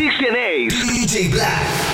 Ace. DJ Black.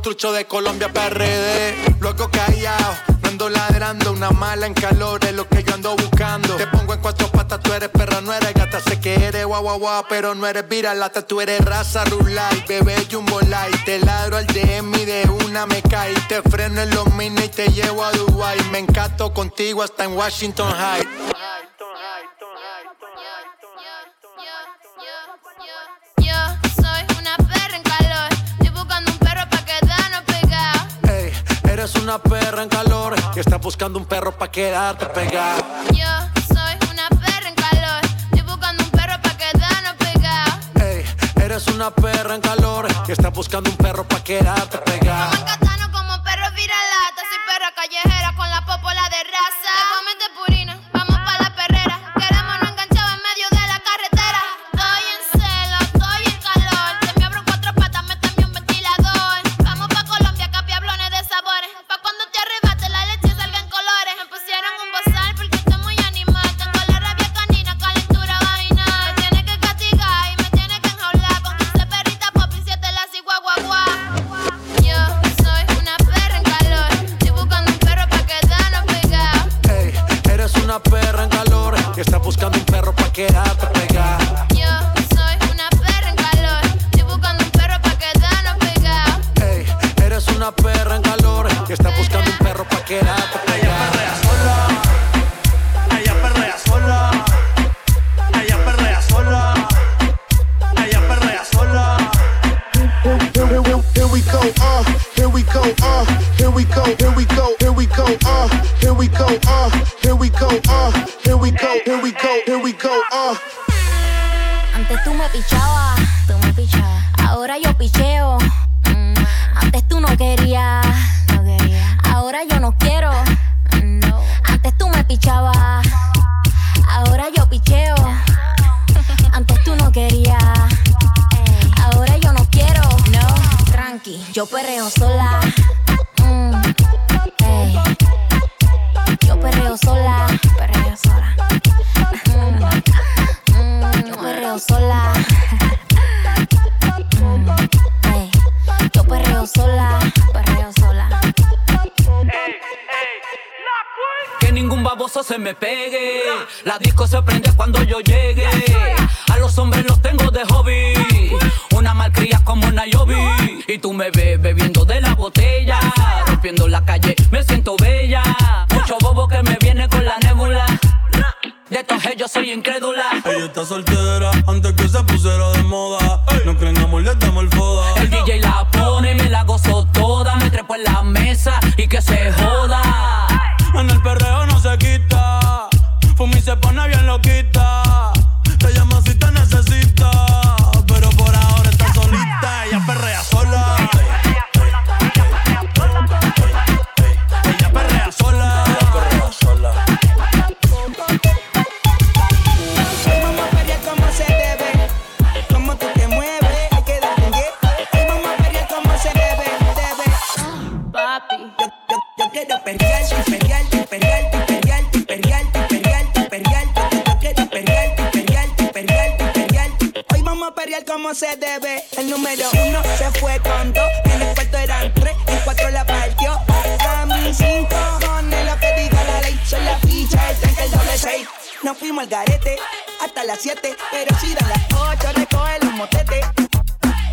Trucho de Colombia PRD. Luego callado, no ando ladrando. Una mala en calor es lo que yo ando buscando. Te pongo en cuatro patas, tú eres perra, no eres gata. Sé que eres guau guau guau, pero no eres viralata. Tú eres raza rulay, bebé jumbo light. Te ladro al DM y de una me cae. Te freno en los mini y te llevo a Dubai. Me encanto contigo hasta en Washington High. Una perra en calor que está buscando un perro pa' quedarte pegado. Yo soy una perra en calor, estoy buscando un perro pa' quedarnos pegado. Ey, eres una perra en calor que está buscando un perro pa' quedarte pegado. Antes tú me pichabas, tú me pichabas. A perrear como se debe. El número uno se fue con dos, en el cuarto eran tres, en cuatro la partió. A mí cinco cojones lo que diga la ley, son la ficha, el tren, el doble seis. Nos fuimos al garete hasta las 7, pero si dan las 8 recoge los motetes.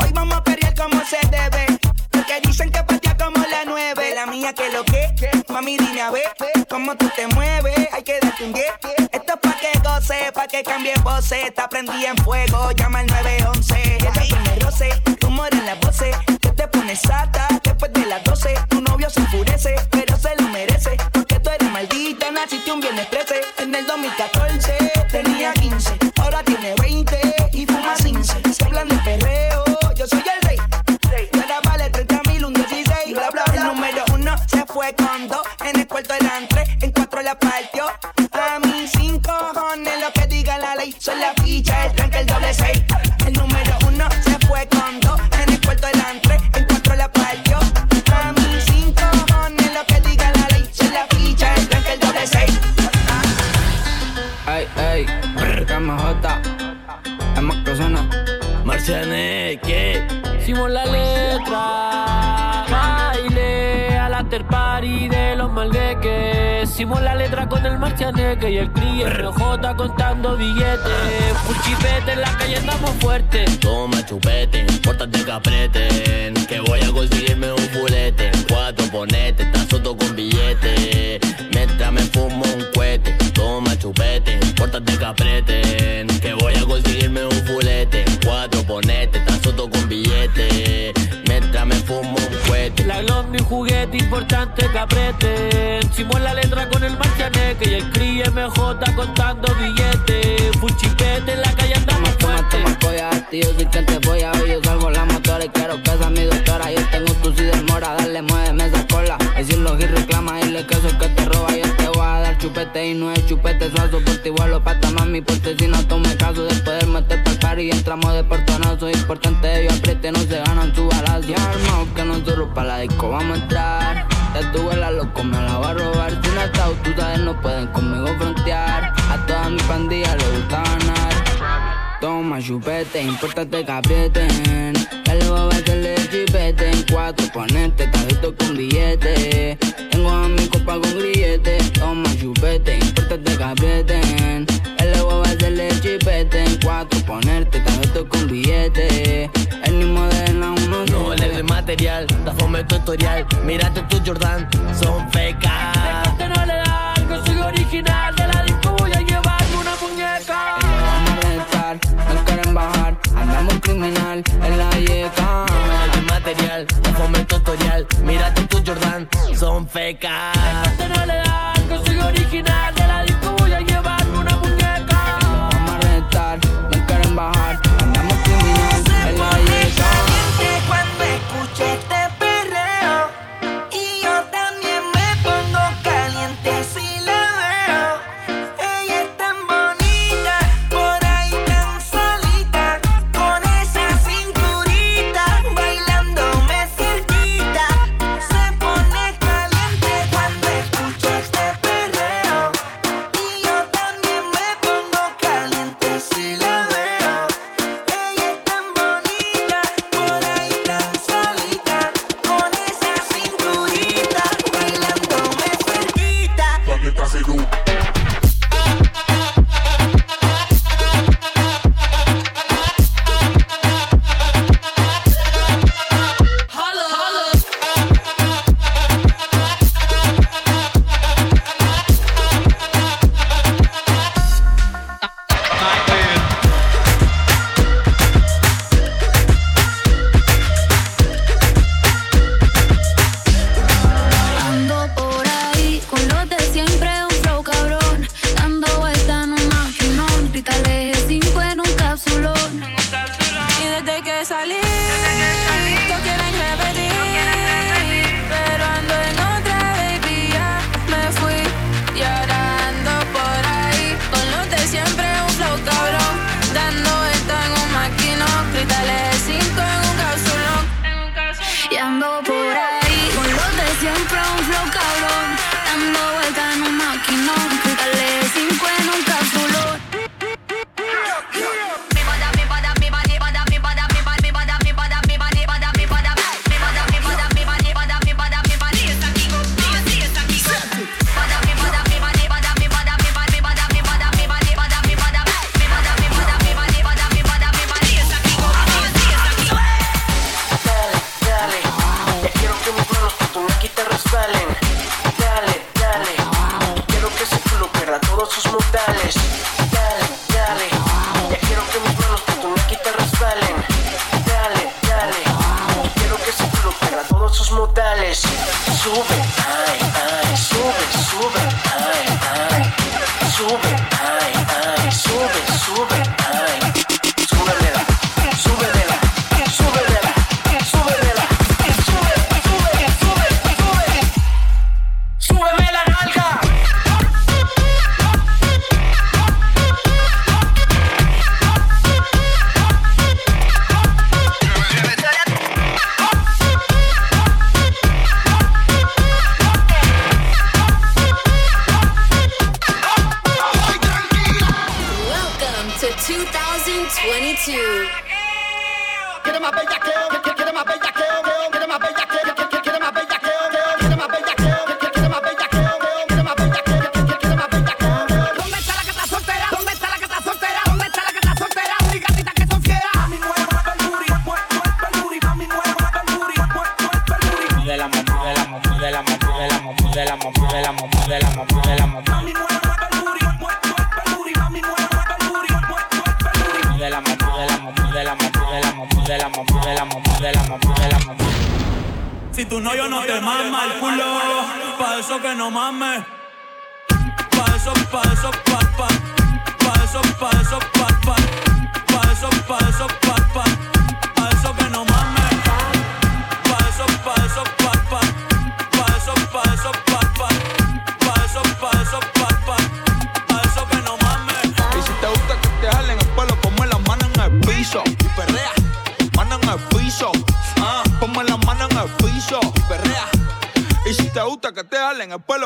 Hoy vamos a perrear como se debe. Porque dicen que patea como la nueve. La mía que lo que, mami dime a ver cómo tú te mueves. Hay que darte un 10. Esto es pa' que goce, pa' que cambie voces. Está prendida en fuego, llama al 911. Ella tiene roce, humor en las voces. Que te pones sata después de las 12. Tu novio se enfurece, pero se lo merece. Porque tú eres maldita, naciste un viernes 13. En el 2014 tenía 15, fue con dos. En el cuarto eran tres, en cuatro la partió. A mí cinco cojones, lo que diga la ley. Son la ficha, el tranque, el doble seis. El número uno se fue con dos. En el cuarto eran tres, en cuatro la partió. A mí cinco cojones, lo que diga la ley. Son la ficha, el tranque, el doble seis. Ey, ey, KMJ, es más que suena. Hicimos la letra con el marcianeque y el cri RJ contando billetes. Puchipete en la calle andamos fuertes. Toma chupete, pórtate que apreten Que voy a conseguirme un fulete. Cuatro ponete, tan soto con billete. Mientras me fumo un cohete. Toma chupete, pórtate que apreten juguete importante que aprieten. Hicimos la letra con el marcianeque y el cri MJ contando billetes. Puchipete en la calle andamos Toma, toma, fuertes. toma, polla, tío, si que te voy a ver, yo salgo la motora y quiero que sea mi doctora. Yo tengo tu sida mora, dale, muéveme esa cola. Y si los y reclama, dile que eso es que te roba. Yo te voy a dar chupete y no es chupete suazo. Por ti vuelo pata mami, porque si no tome caso. Después del meter pa'l y entramos de portonazo. Importante, ellos aprieten, no se ganan su balazo. Nosotros pa' la disco vamos a entrar. Ya tu la loco, me la va a robar. Si tú sabes, no pueden conmigo frontear. A toda mi pandilla le gusta ganar. Toma chupete, importante que aprieten. Ya le voy a meterle chipete en cuatro, ponerte tajito con billete. Tengo a mi copa con grillete. Toma chupete, importante que aprieten. Ya le voy a meterle chipete en cuatro, ponerte tajito con billete. Material, da fome tutorial Mírate tu Jordan, son fecas Este no le da algo, soy original. De la disco voy a llevarme una muñeca. Vamos a rentar, no quieren bajar. Andamos criminal en la yeca. de material, da fome tutorial Mírate tu Jordan, son fecas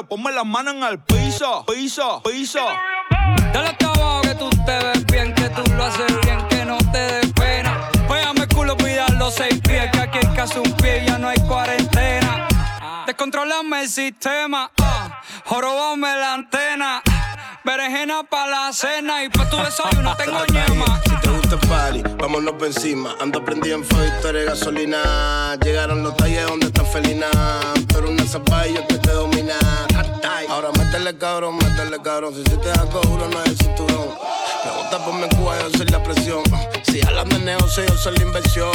el ponme las manos en el piso, piso, piso. Dale hasta abajo que tú te ves bien, que tú lo haces bien, que no te des pena. Péame el culo, pida los seis pies, que aquí hay casi un pie y ya no hay cuarentena. Descontrolame el sistema, ah, jorobame la antena. Berenjena pa' la cena y pa' tu desayuno tengo ñema. Si te gusta el party, vámonos por encima. Ando prendido en fuego, eres gasolina. Llegaron los talles donde están felinas. Pero una zapa y yo que te domina. Ahora métele cabrón, métele cabrón. Si se te da uno no es el cinturón. Pregunta por mi Cuba, yo soy la presión. Si hablan de negocio, yo soy la inversión.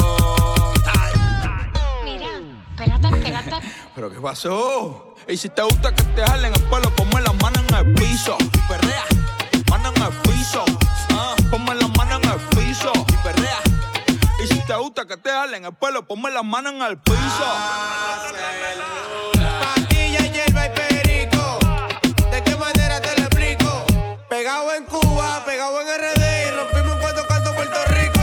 Espérate, espérate. ¿Pero qué pasó? Y si te gusta que te jalen el pelo, ponme las manos en el piso perrea. Mano en el piso, ah, ponme las gusta que te jalen el pelo, ponme las manos en el piso. Pastilla, hierba y perico. ¿De qué manera te lo explico? Pegado en Cuba, pegado en RD y rompimos un cuarto canto Puerto Rico.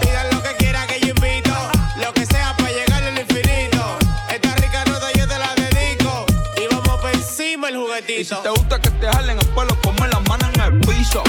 Pidan lo que quieran que yo invito. Lo que sea para llegar al infinito. Esta rica nota yo te la dedico. Y vamos por encima el Y si juguetito. te gusta que te jalen el pelo, ponme las manos en el piso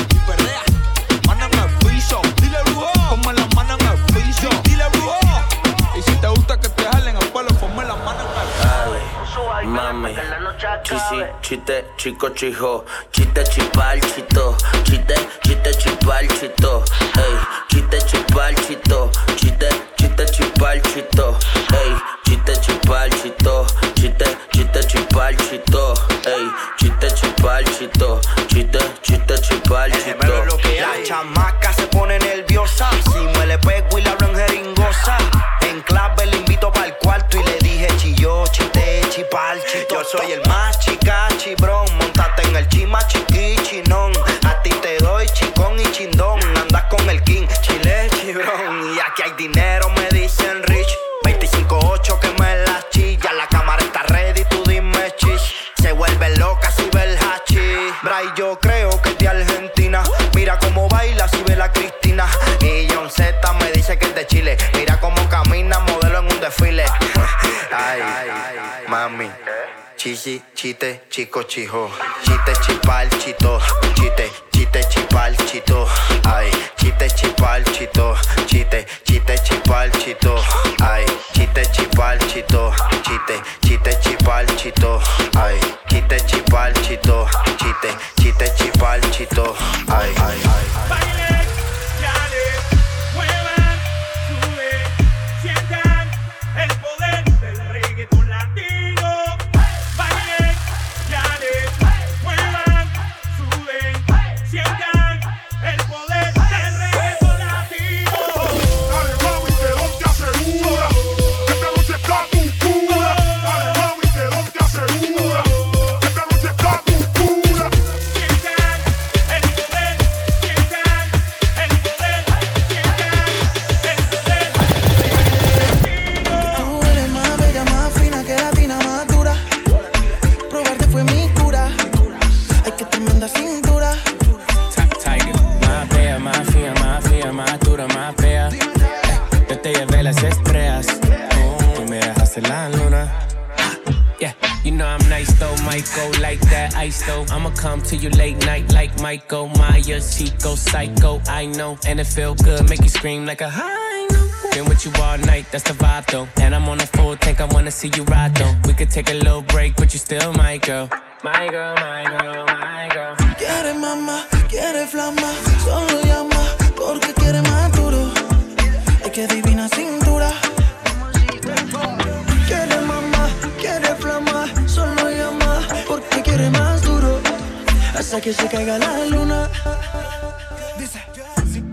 chisi, chiste, chico, chijo, chiste, chipal, chito, chiste, chiste, chipal, chito, ey, chiste, chipal, chito, chiste, chiste, chipal, chito, ey, chiste, chipal, chito, chiste, chiste, chipal, chito, ey, chiste, chipal, chito, chiste, chiste, chipal, chito. La chamaca se pone nerviosa. Si me le pego y le hablo en jeringosa. En clave le invito para Yo soy el más chica, chibrón. Montate en el chima, chiqui, chinón. A ti te doy chicón y chindón. Andas con el king, chile, chibrón. Y aquí hay dinero, me dicen rich. 25-8 que me la chilla. La cámara está ready, tú dime chis. Se vuelve loca si ve el hachi. Bray, yo creo que es de Argentina. Mira cómo baila si ve la Cristina. Y John Z Chite, chico, chijo. Chite, chipal, chito. Chite, chite, chipal, chito. Ay, chite, chipal, chito. Chite, chite, chipal, chito. Ay, chite, chipal, chito. might go like that ice though. I'ma come to you late night like Michael Myers. She psycho, I know. And it feel good, make you scream like a high. Been with you all night, that's the vibe though. And I'm on a full tank, I wanna see you ride though. We could take a little break, but you still my girl. My girl, my girl, my girl. Quiere mamá, quiere flama, solo llama, porque quiere más duro. Es que divina sin que se caiga la luna. Dice,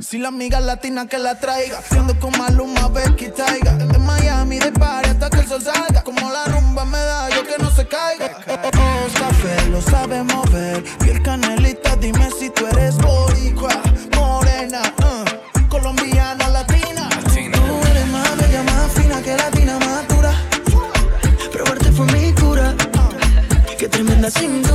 si, la amiga latina que la traiga, siendo con Maluma, Becky Taiga. De Miami de party hasta que el sol salga. Como la rumba me da, yo que no se caiga. Oh, café lo sabe mover. Piel canelita, dime si tú eres boricua, morena, uh, colombiana, latina. latina. Tú eres más bella, más fina que latina, más dura. Probarte fue mi cura. Qué tremenda cinta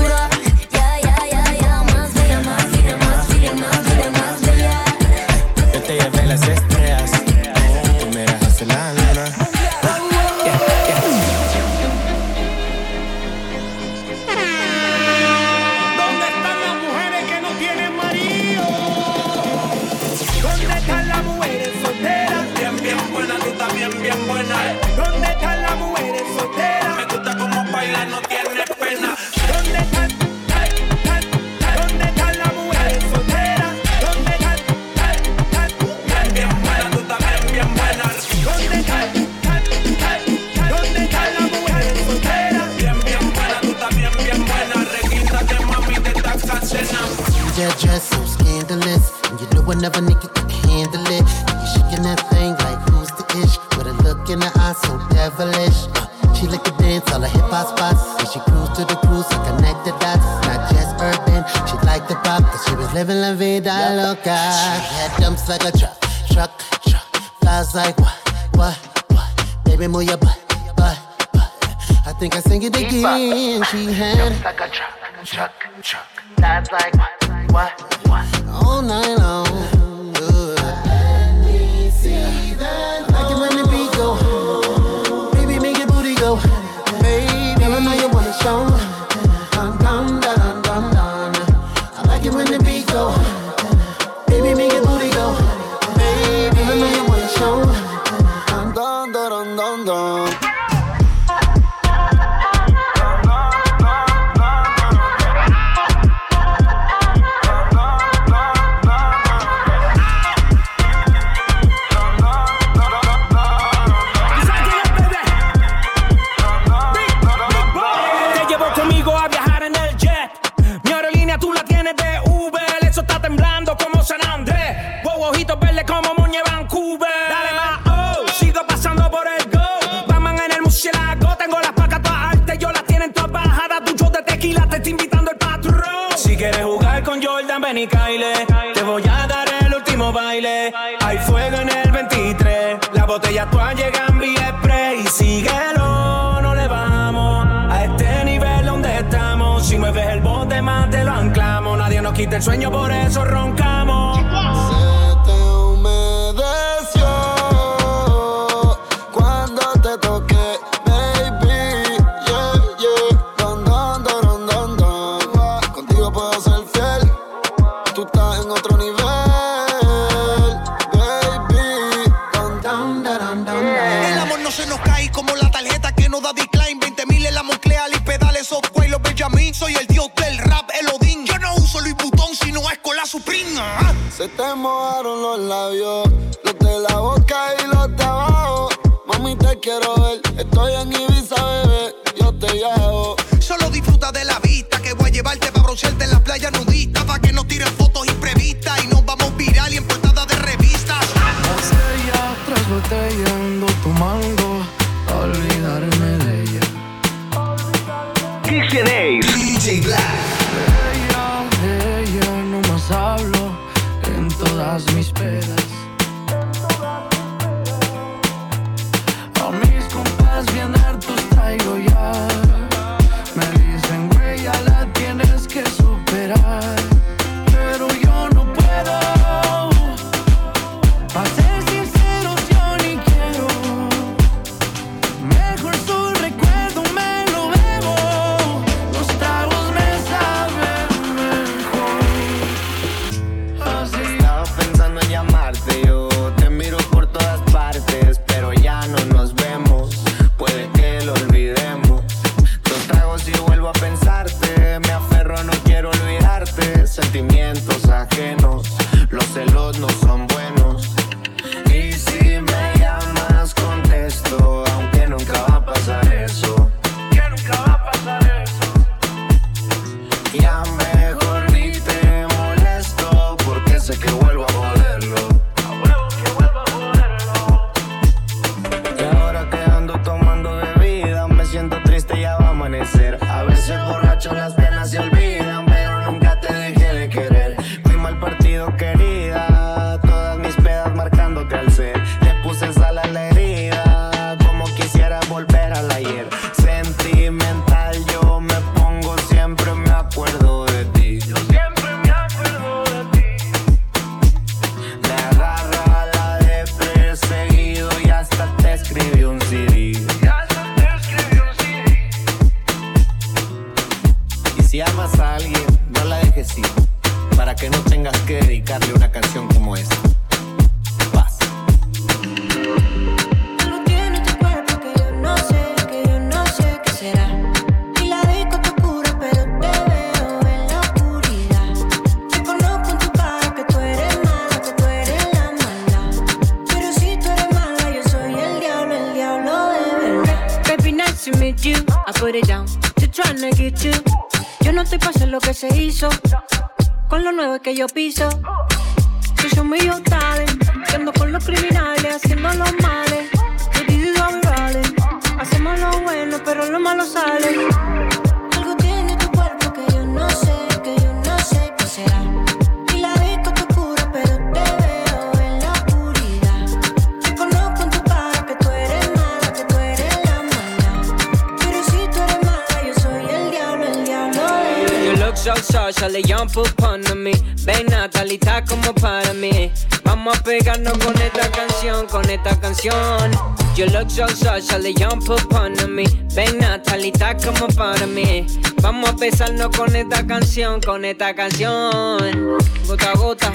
para mí. Vamos a pegarnos con esta canción, con esta canción. You look so social, jump upon me. Ven Natalita como para mí. Vamos a besarnos con esta canción, con esta canción. Gota a gota,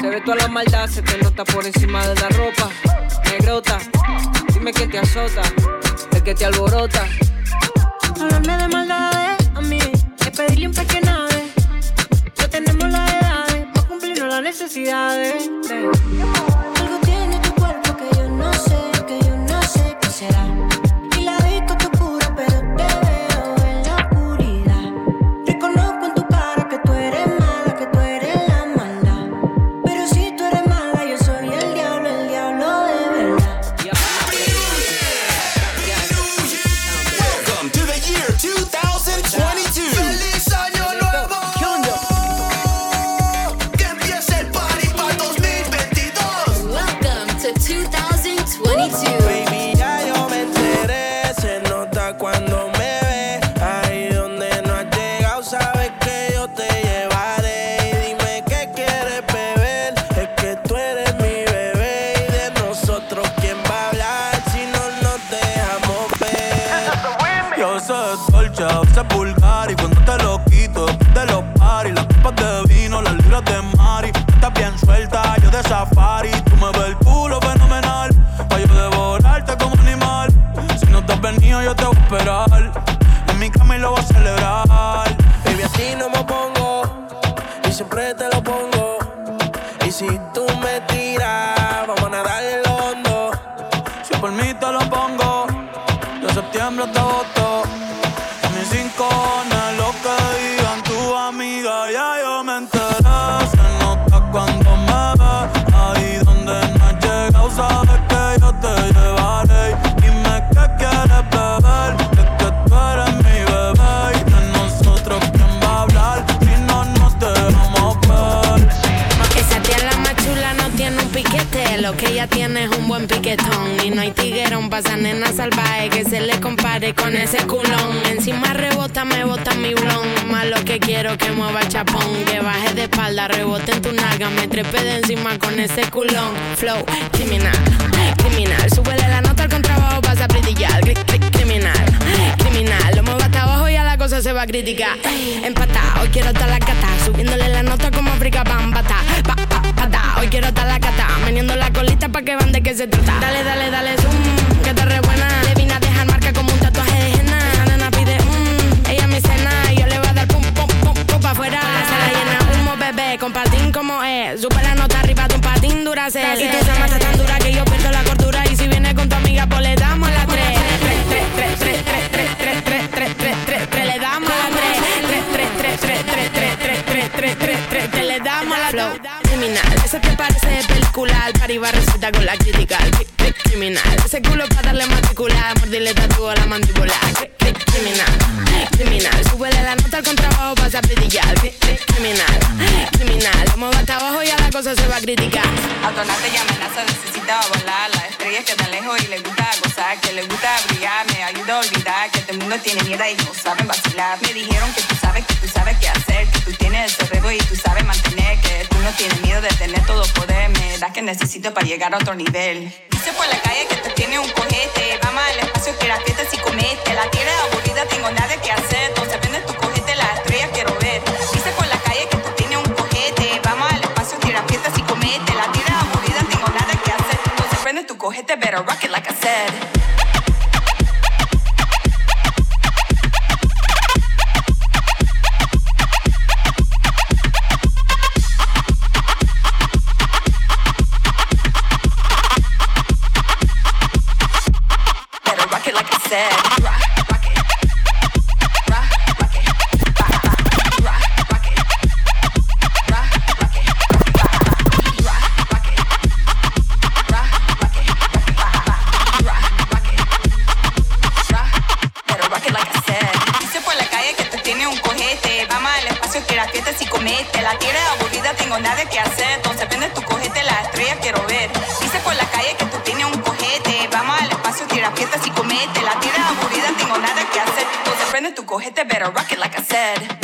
se ve toda la maldad, se te nota por encima de la ropa. Negrota, dime quién te azota, el que te alborota. Hablarme de maldades a mí es pedirle un pequeñade. Ya tenemos las edades la necesidad de, de. En mi cama y lo voy a celebrar. Baby, así no me pongo y siempre te lo pongo. Y si Y no hay tiguerón pa' esa nena salvaje que se le compare con ese culón. Encima rebota, me bota mi blon. Más lo que quiero que mueva chapón. Que baje de espalda, rebote en tu naga, me trepe de encima con ese culón. Flow, criminal, criminal. Súbele la nota al contrabajo, pasa a brillar. Cri- cri- Criminal, criminal. Lo muevo hasta abajo y a la cosa se va a criticar. Empatá, hoy quiero estar la cata. Subiéndole la nota como África Bambata. Hoy quiero estar la cata. Meneando la colita pa' que van de qué se trata. Dale, dale, dale, zoom, que te re buena. Le vine a dejar marca como un tatuaje de henna. Esa nena pide, mmm, ella me cena. Y yo le voy a dar pum, pum, pum, pum pa' afuera. Se la llena humo, bebé, con patín como es. Sube la nota arriba de un patín duracel. Y tu llama está tan dura que yo pierdo la cordura. Y si viene con tu amiga, pues le damos la tres. Tres, tres, tres, tres, tres, tres, tres, tres, tres, tres, tres, le damos la tres. Tres, tres, tres, tres, tres, tres, tres, tres, tres, tres, tres, le damos la flow. Criminal, ese te parece de película. Pari va receta con la crítica. Cri- cri- Criminal, ese culo para darle matricular. Mordirle tatu a la mandíbula. Cri- cri- Criminal, criminal. Súbele la nota al contrabajo, pasa a Criminal, criminal. Vamos hasta abajo y la cosa se va a criticar. Autonate y amenaza, necesita volar. Las estrellas que están lejos y les gusta gozar, que les gusta brillar. Me ayuda a olvidar que este mundo tiene mierda y no saben vacilar. Me dijeron que tú sabes, que tú sabes qué hacer, que tú tienes el cerebro y tú sabes mantener, que tú no tienes miedo de tener todo poder. Me das que necesito para llegar a otro nivel. Dice por la calle que tú tienes un cojete. Vamos al espacio que la fiesta si comete. La tierra aburrida, tengo nada que hacer. Entonces prende tu cojete, las estrellas quiero ver. turn it through, go hit that better rock it like I said. said. negocio que la fiesta si comete. La tira aburrida, tengo nada que hacer. Entonces vende tu cojete, la estrella quiero ver. Dice por la calle que tú tienes un cojete. Vamos al espacio que la fiesta si comete. La tira aburrida, tengo nada que hacer. Entonces prende tu cojete, better rock it like I said.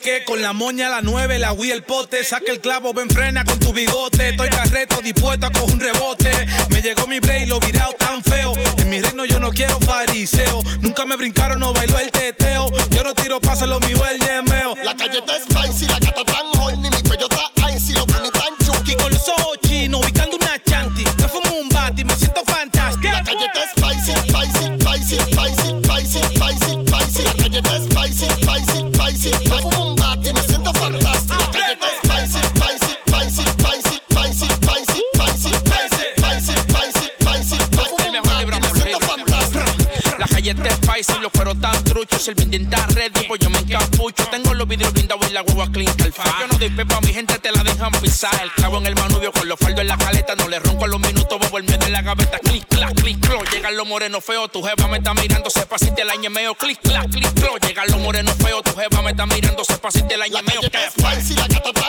que con la moña a la nueve, la Wii el pote. Saca el clavo, ven frena con tu bigote. Estoy carreto, dispuesto a coger un rebote. Me llegó mi play, lo virado tan feo. En mi reino yo no quiero fariseo. Nunca me brincaron, no bailó el teteo. Yo no tiro paso, lo mío el yemeo. La calle está el pendiente a red, pues yo me encapucho. Tengo los vidrios blindados y la guagua clean calfa. Yo no doy pepa, mi gente te la dejan pisar. El clavo en el manubio con los faldos en la caleta. No le ronco a los minutos, bobo el medio en la gaveta. Clic, clac, clic, clo. Llegan los morenos feos, tu jeva me está mirando. Sepa si te la ñemeo. Clic, clac, clic, clo. Llegan los morenos feos, tu jeva me está mirando. Sepa si te la ñemeo. La calle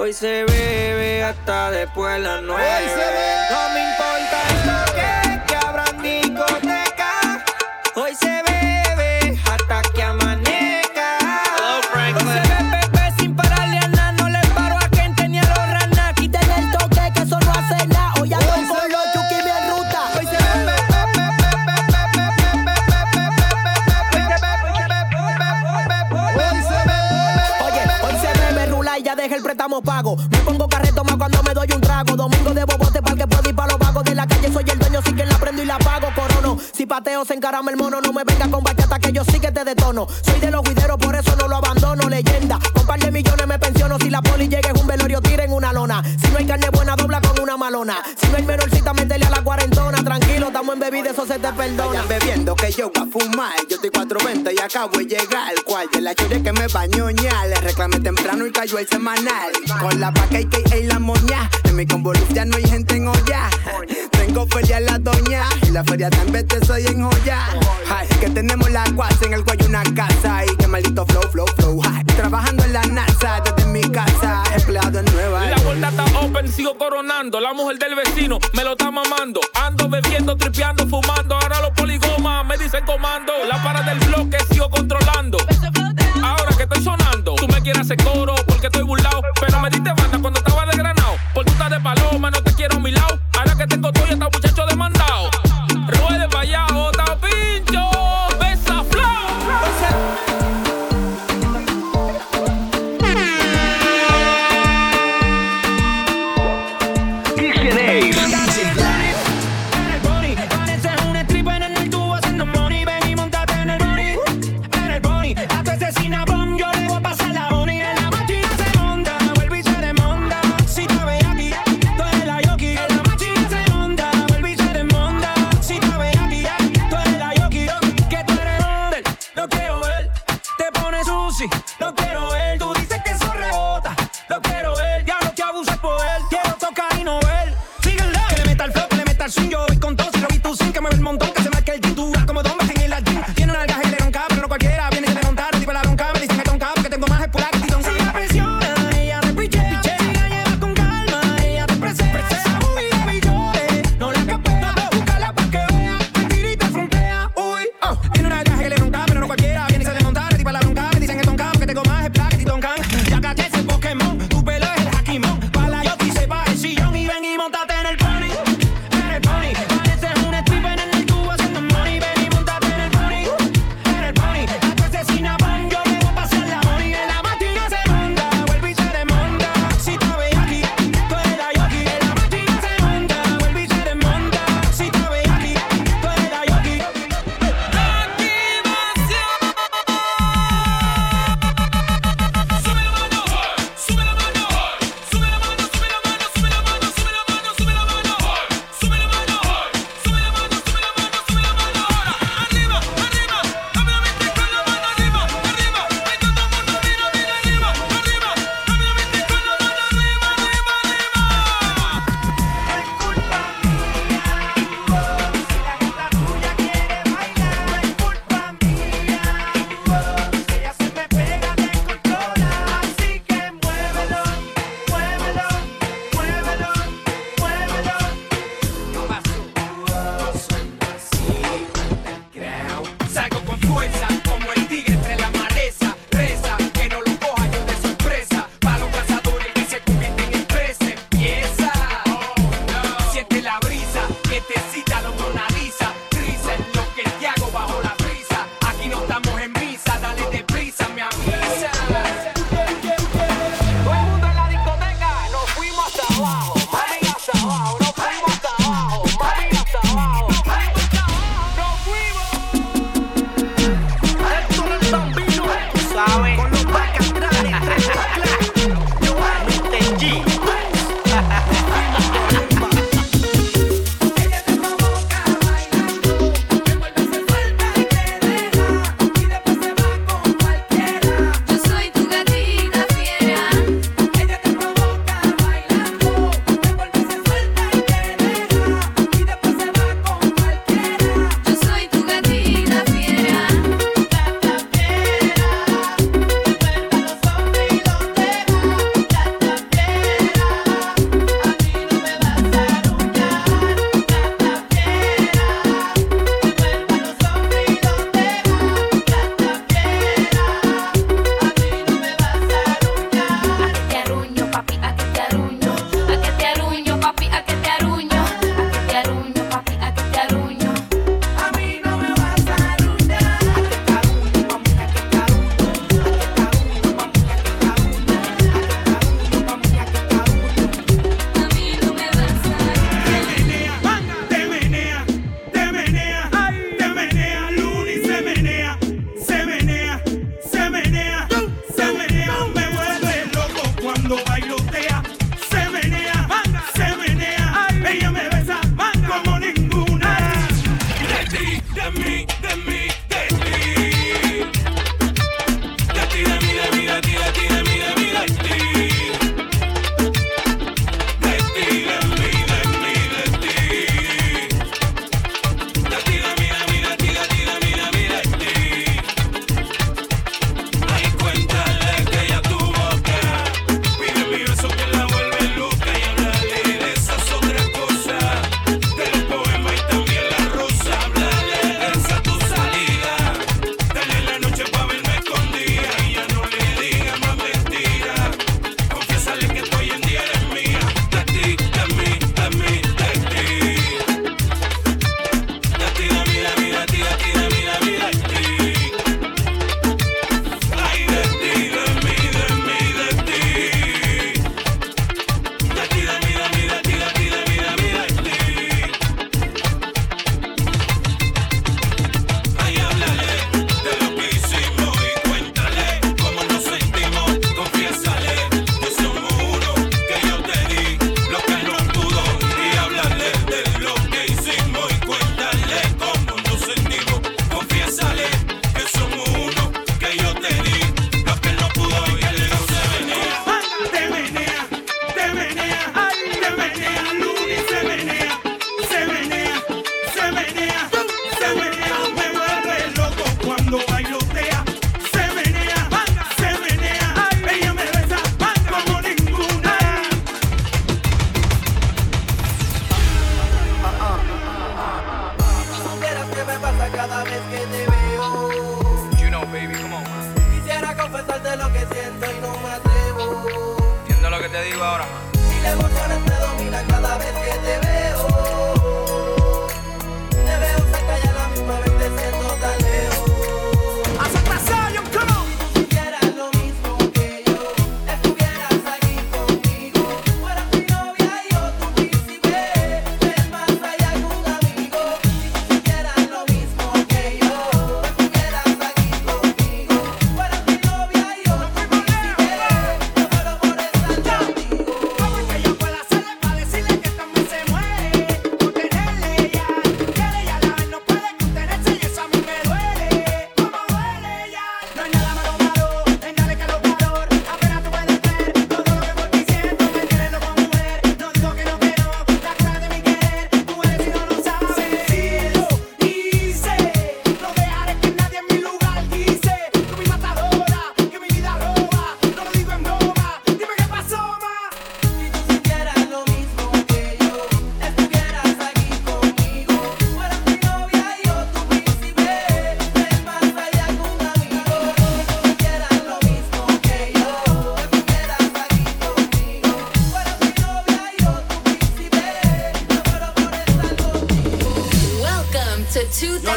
Hoy se bebe hasta después de las nueve. No me importa pateo se encarama el mono. No me venga con bachata que yo sí que te detono. Soy de los guideros, por eso no lo abandono. Leyenda, con par de millones me pensiono. Si la poli llega es un velorio, tiren una lona. Si no hay carne buena, dobla con una malona. Si no hay menorcita, métele a la cuarentona. Tranquilo, estamos en bebida, eso se te perdona. Bebiendo que yo voy a fumar. Yo estoy 420 y acabo de llegar. Cual de la lluvia que me bañoña. Le reclamé temprano y cayó el semanal. Con la vaca y que la moña. En mi convolución no hay gente en olla. Tengo feria la doña. Y la feria tan vete soy en joya. Que tenemos la guasa en el cuello una casa. Y que maldito flow, flow, flow. Trabajando en la NASA desde mi casa. Empleado en Nueva York. La vuelta está open, sigo coronando. La mujer del vecino me lo está mamando. Ando bebiendo, tripeando, fumando. Ahora los poligomas me dicen comando. La para del bloque sigo controlando. Ahora que estoy sonando, tú me quieres hacer coro porque estoy burlado. Pero me diste banda cuando estaba de granado. Por tu de paloma,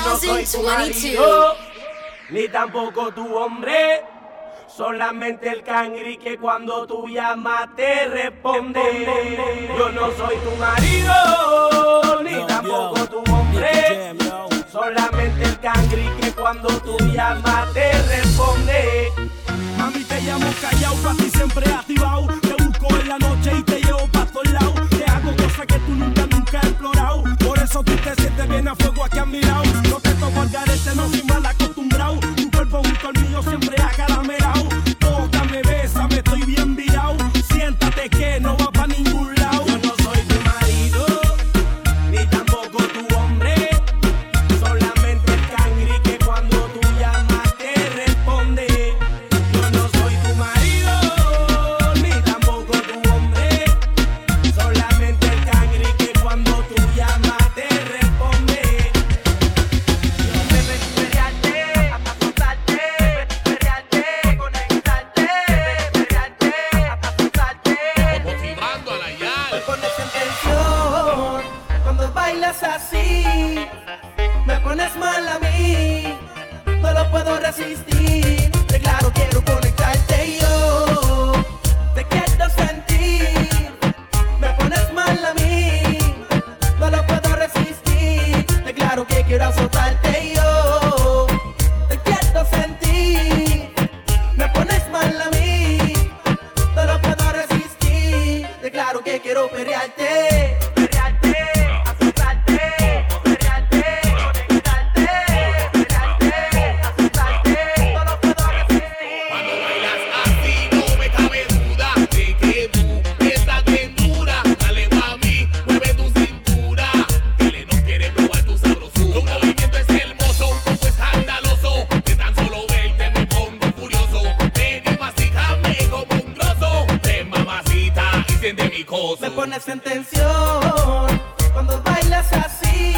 Yo no soy tu marido, ni tampoco tu hombre. Solamente el cangri que cuando tú llamas te responde. Yo no soy tu marido, ni tampoco tu hombre. Solamente el cangri que cuando tú llamas te responde. Mami, te llamo callao, pa' ti siempre activado. Te busco en la noche y te llevo pa' todos lados. Te hago cosas que tú nunca, nunca has explorado. Por eso tú te sientes bien a fuego aquí a mi lado. Estamos al no soy mal acostumbrado. Tu cuerpo junto al mío siempre acaramelado. Me pones en tensión cuando bailas así.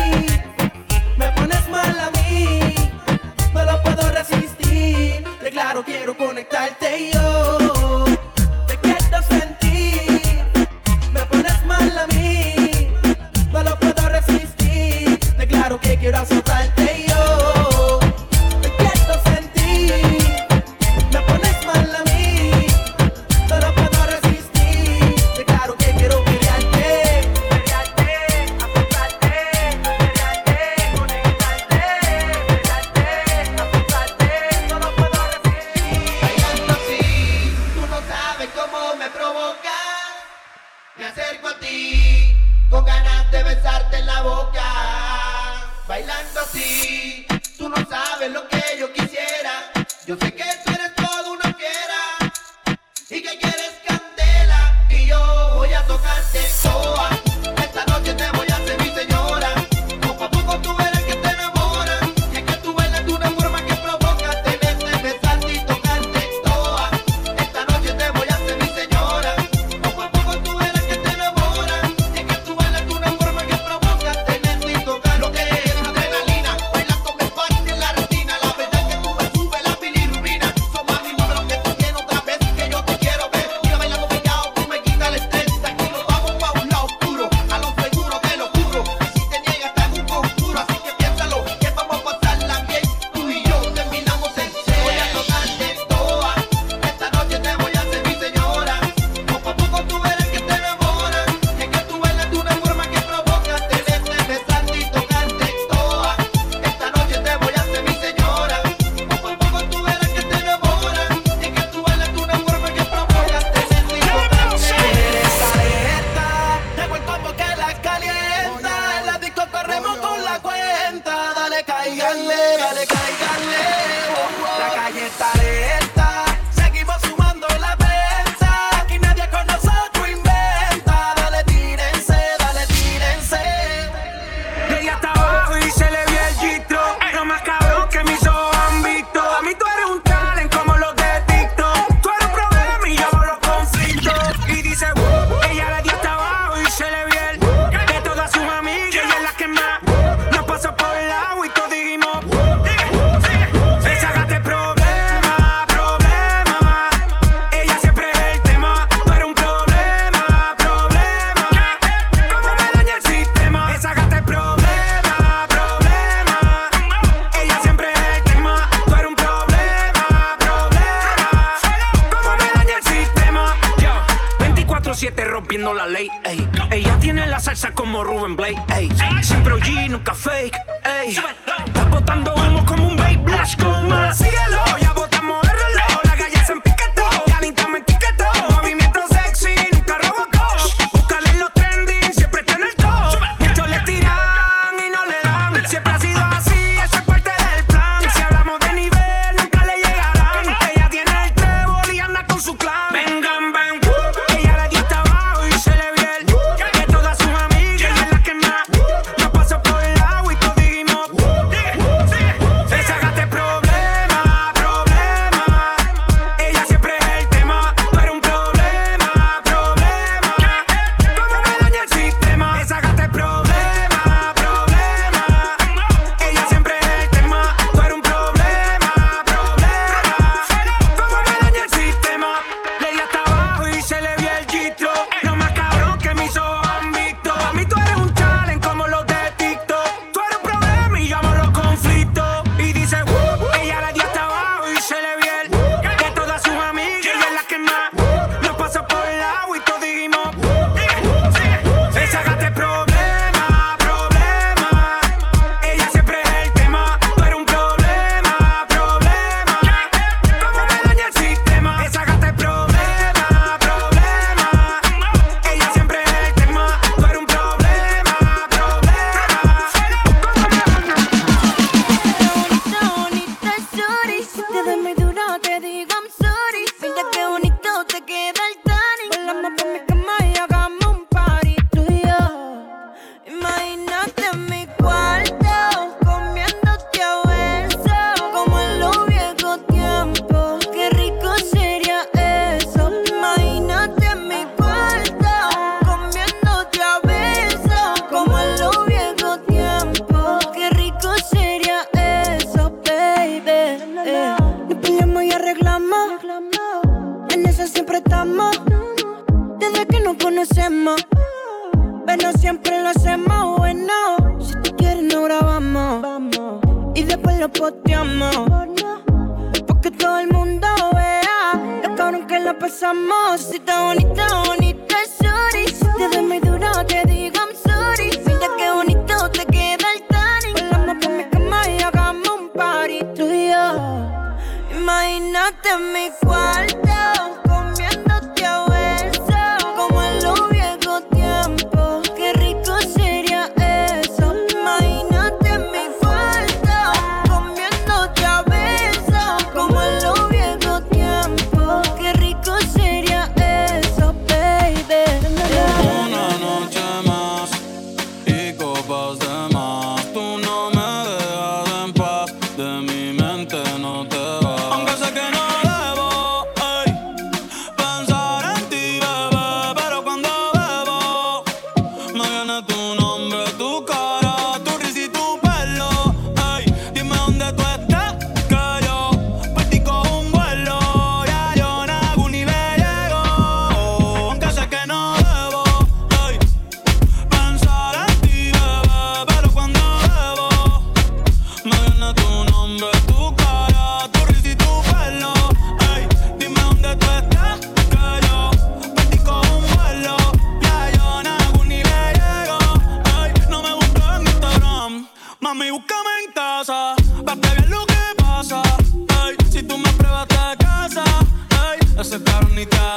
Me pones mal a mí, no lo puedo resistir. Declaro, quiero conectarte yo. Te quiero sentir. Me pones mal a mí, no lo puedo resistir. Declaro que quiero hacer presentaron ni te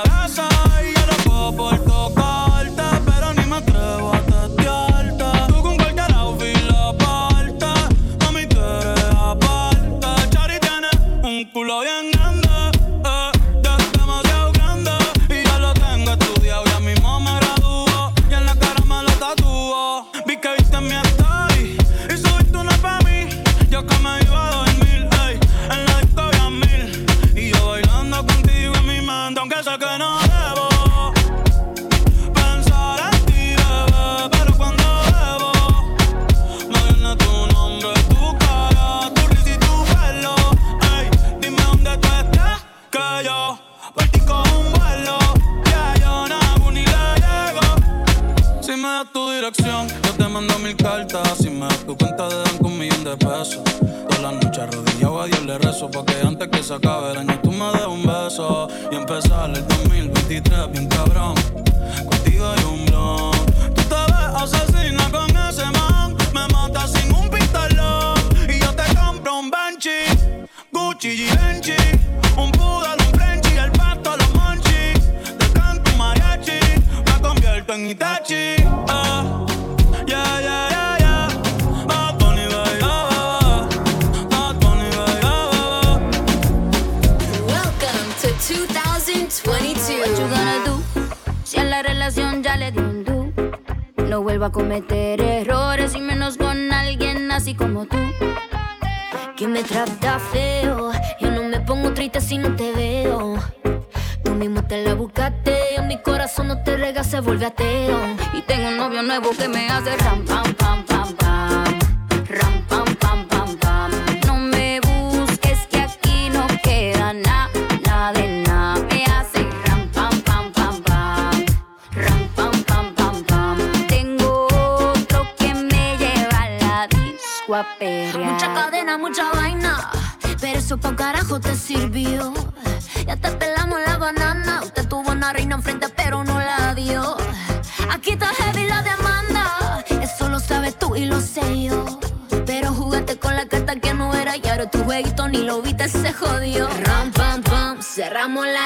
Aquí está heavy la demanda. Eso lo sabes tú y lo sé yo. Pero jugaste con la carta que no era y ahora tu jueguito ni lo viste, se jodió. Ram, pam, pam, cerramos la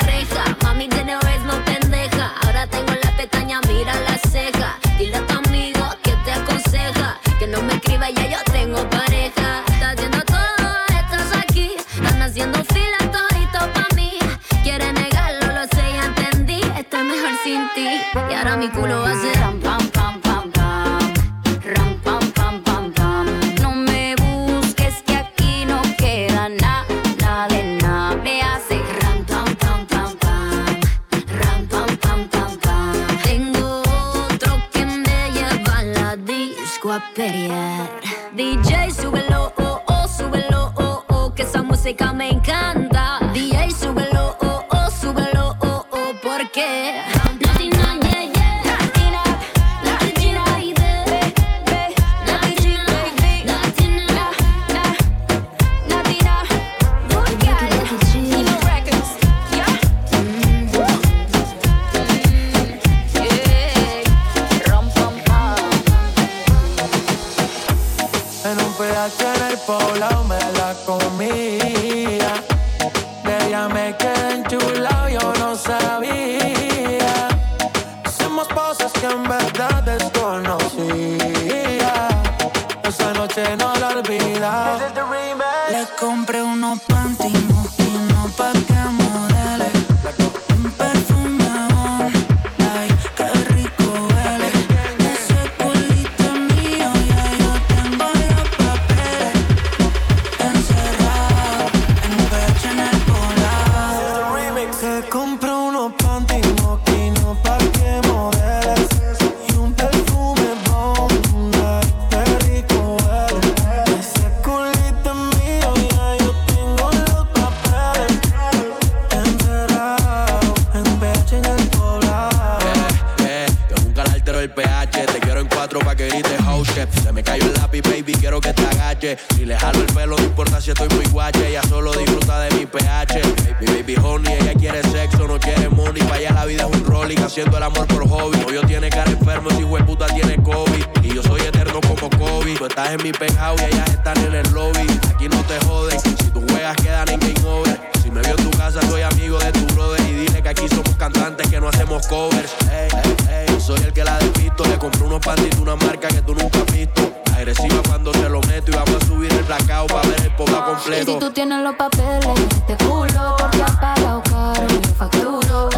Se me cayó el lápiz, baby, quiero que te agache. Si le jalo el pelo, no importa si estoy muy guache. Ella solo disfruta de mi pH. Baby, baby honey, ella quiere sexo, no quiere money. Para ella la vida es un rolling, haciendo el amor por hobby. No, yo tiene cara enfermo, si puta tiene COVID. Y yo soy eterno como COVID. Tú estás en mi penthouse y ellas están en el lobby. Aquí no te joden juegas quedan en game over. Si me vio en tu casa, soy amigo de tu brother. Y dile que aquí somos cantantes que no hacemos covers. Ey, soy el que la despisto. Le compré unos panties de una marca que tú nunca has visto. Agresiva cuando se lo meto y vamos a subir el blackout para ver el poca completo. Y si tú tienes los papeles, te culo porque has pagado caro. Yo facturo.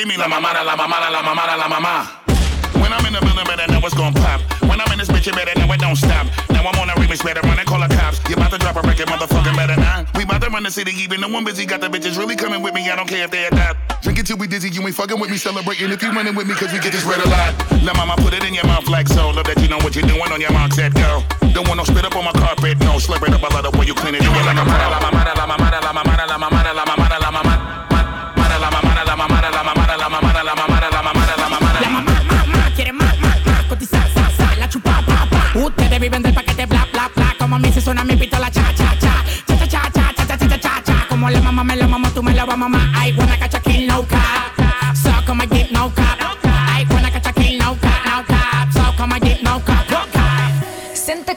give me la mamada, la mamada, la mamada, la mama. When I'm in the building, better know it's gon' pop. When I'm in this bitch, you better know it don't stop. Now I'm on a remix, better run and call the cops. You about to drop a record, motherfucker, better not. We about to run the city, even the one busy got the bitches really coming with me. I don't care if they adopt. Drink it till we dizzy, you ain't fucking with me, celebrating if you running with me, cause we get this red a lot. Now mama, put it in your mouth like so. Love that you know what you're doing on your mark set, go. Don't want no spit up on my carpet, no. Slurp it up a lot of way you clean it, do it like a mama, la mama, la mama, la mama, la mama, la mama, la mama.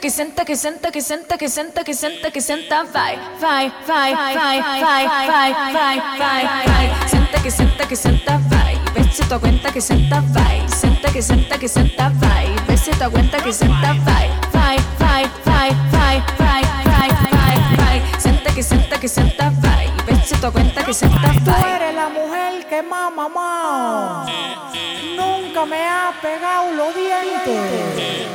que senta, que senta, que senta, que senta, que senta, que senta, vai, vai, vai, vai, vai, vai, vai, vai, senta, que senta, que senta, vai, si tu cuenta que senta, vai, senta, que senta, que senta, vai, ves si tu cuenta que senta, vai, vai, vai, vai, vai, vai, vai, vai, vai, senta, que senta, que senta, vai, ves si tu cuenta que senta, vai. Tú eres la mujer que más mamá, nunca me ha pegado los dientes.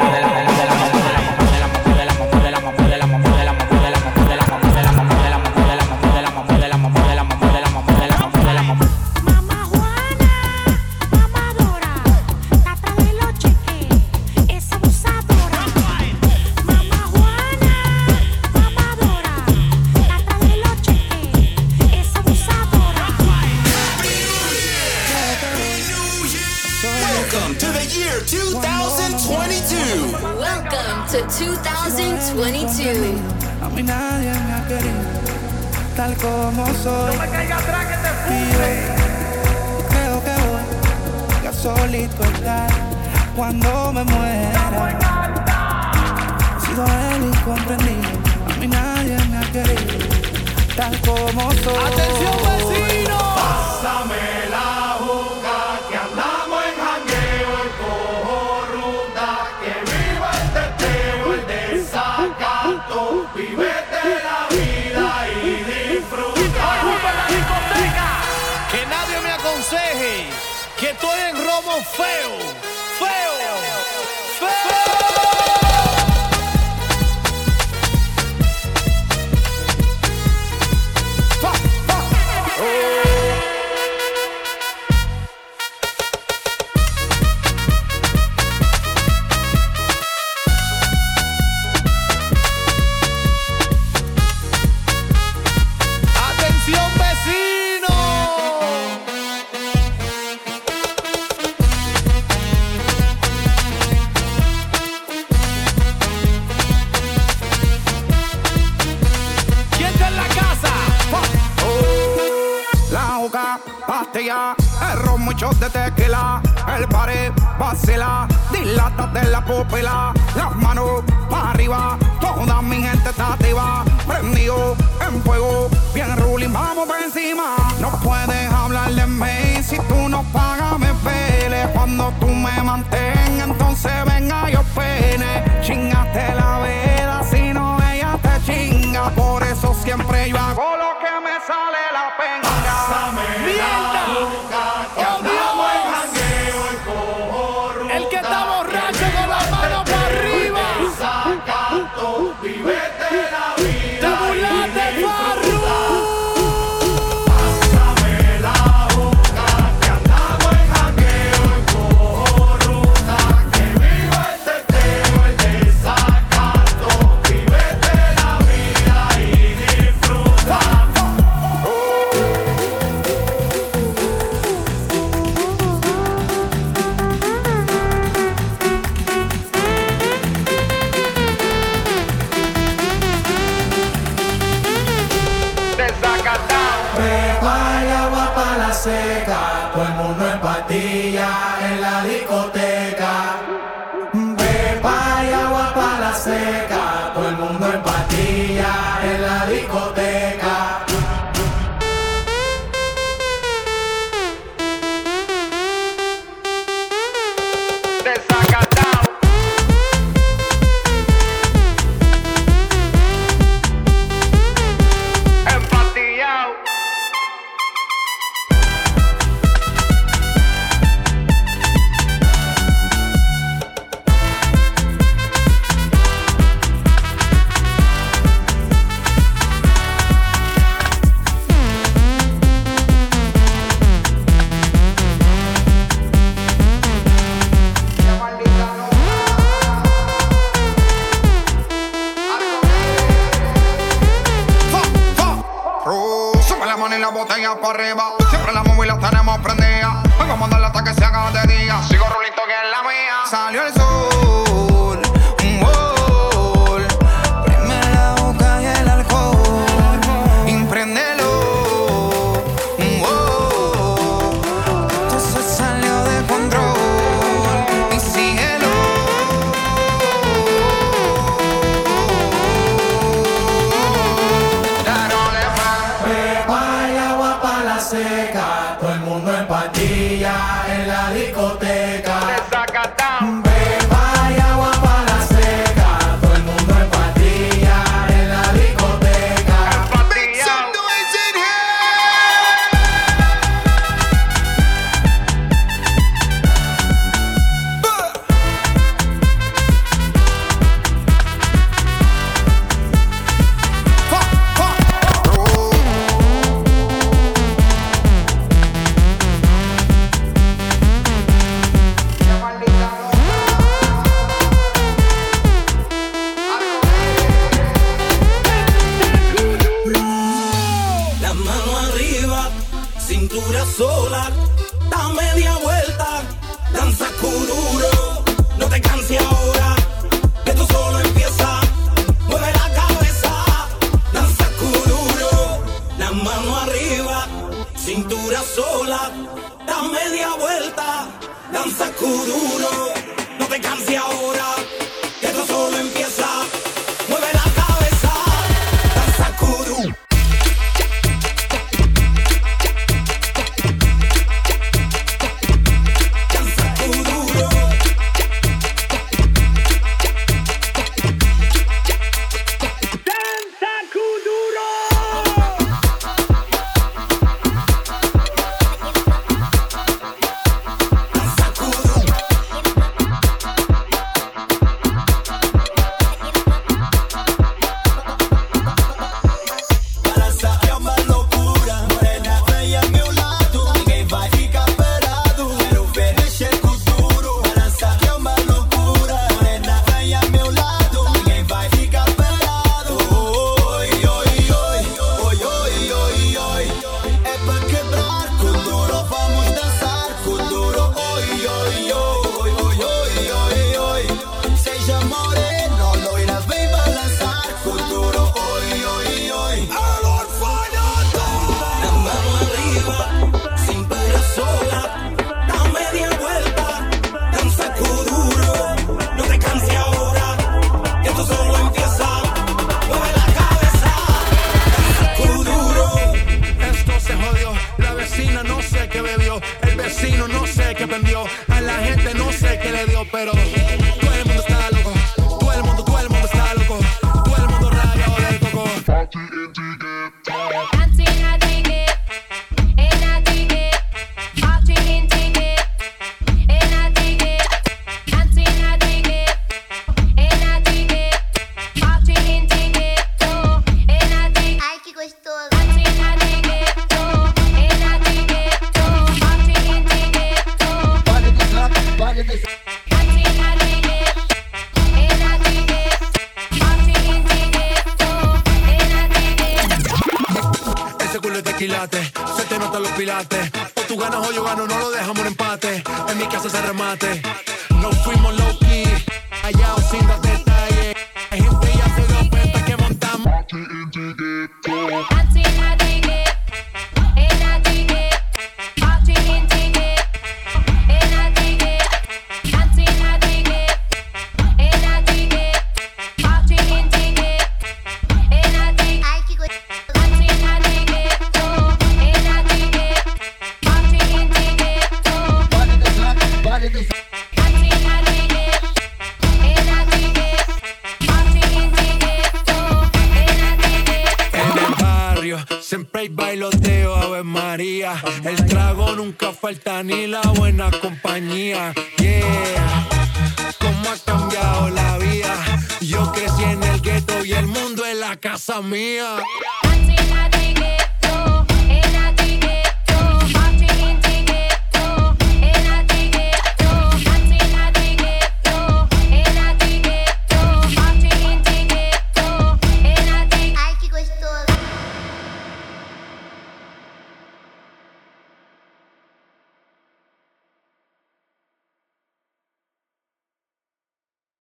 Seca, todo el mundo en patilla en la discoteca.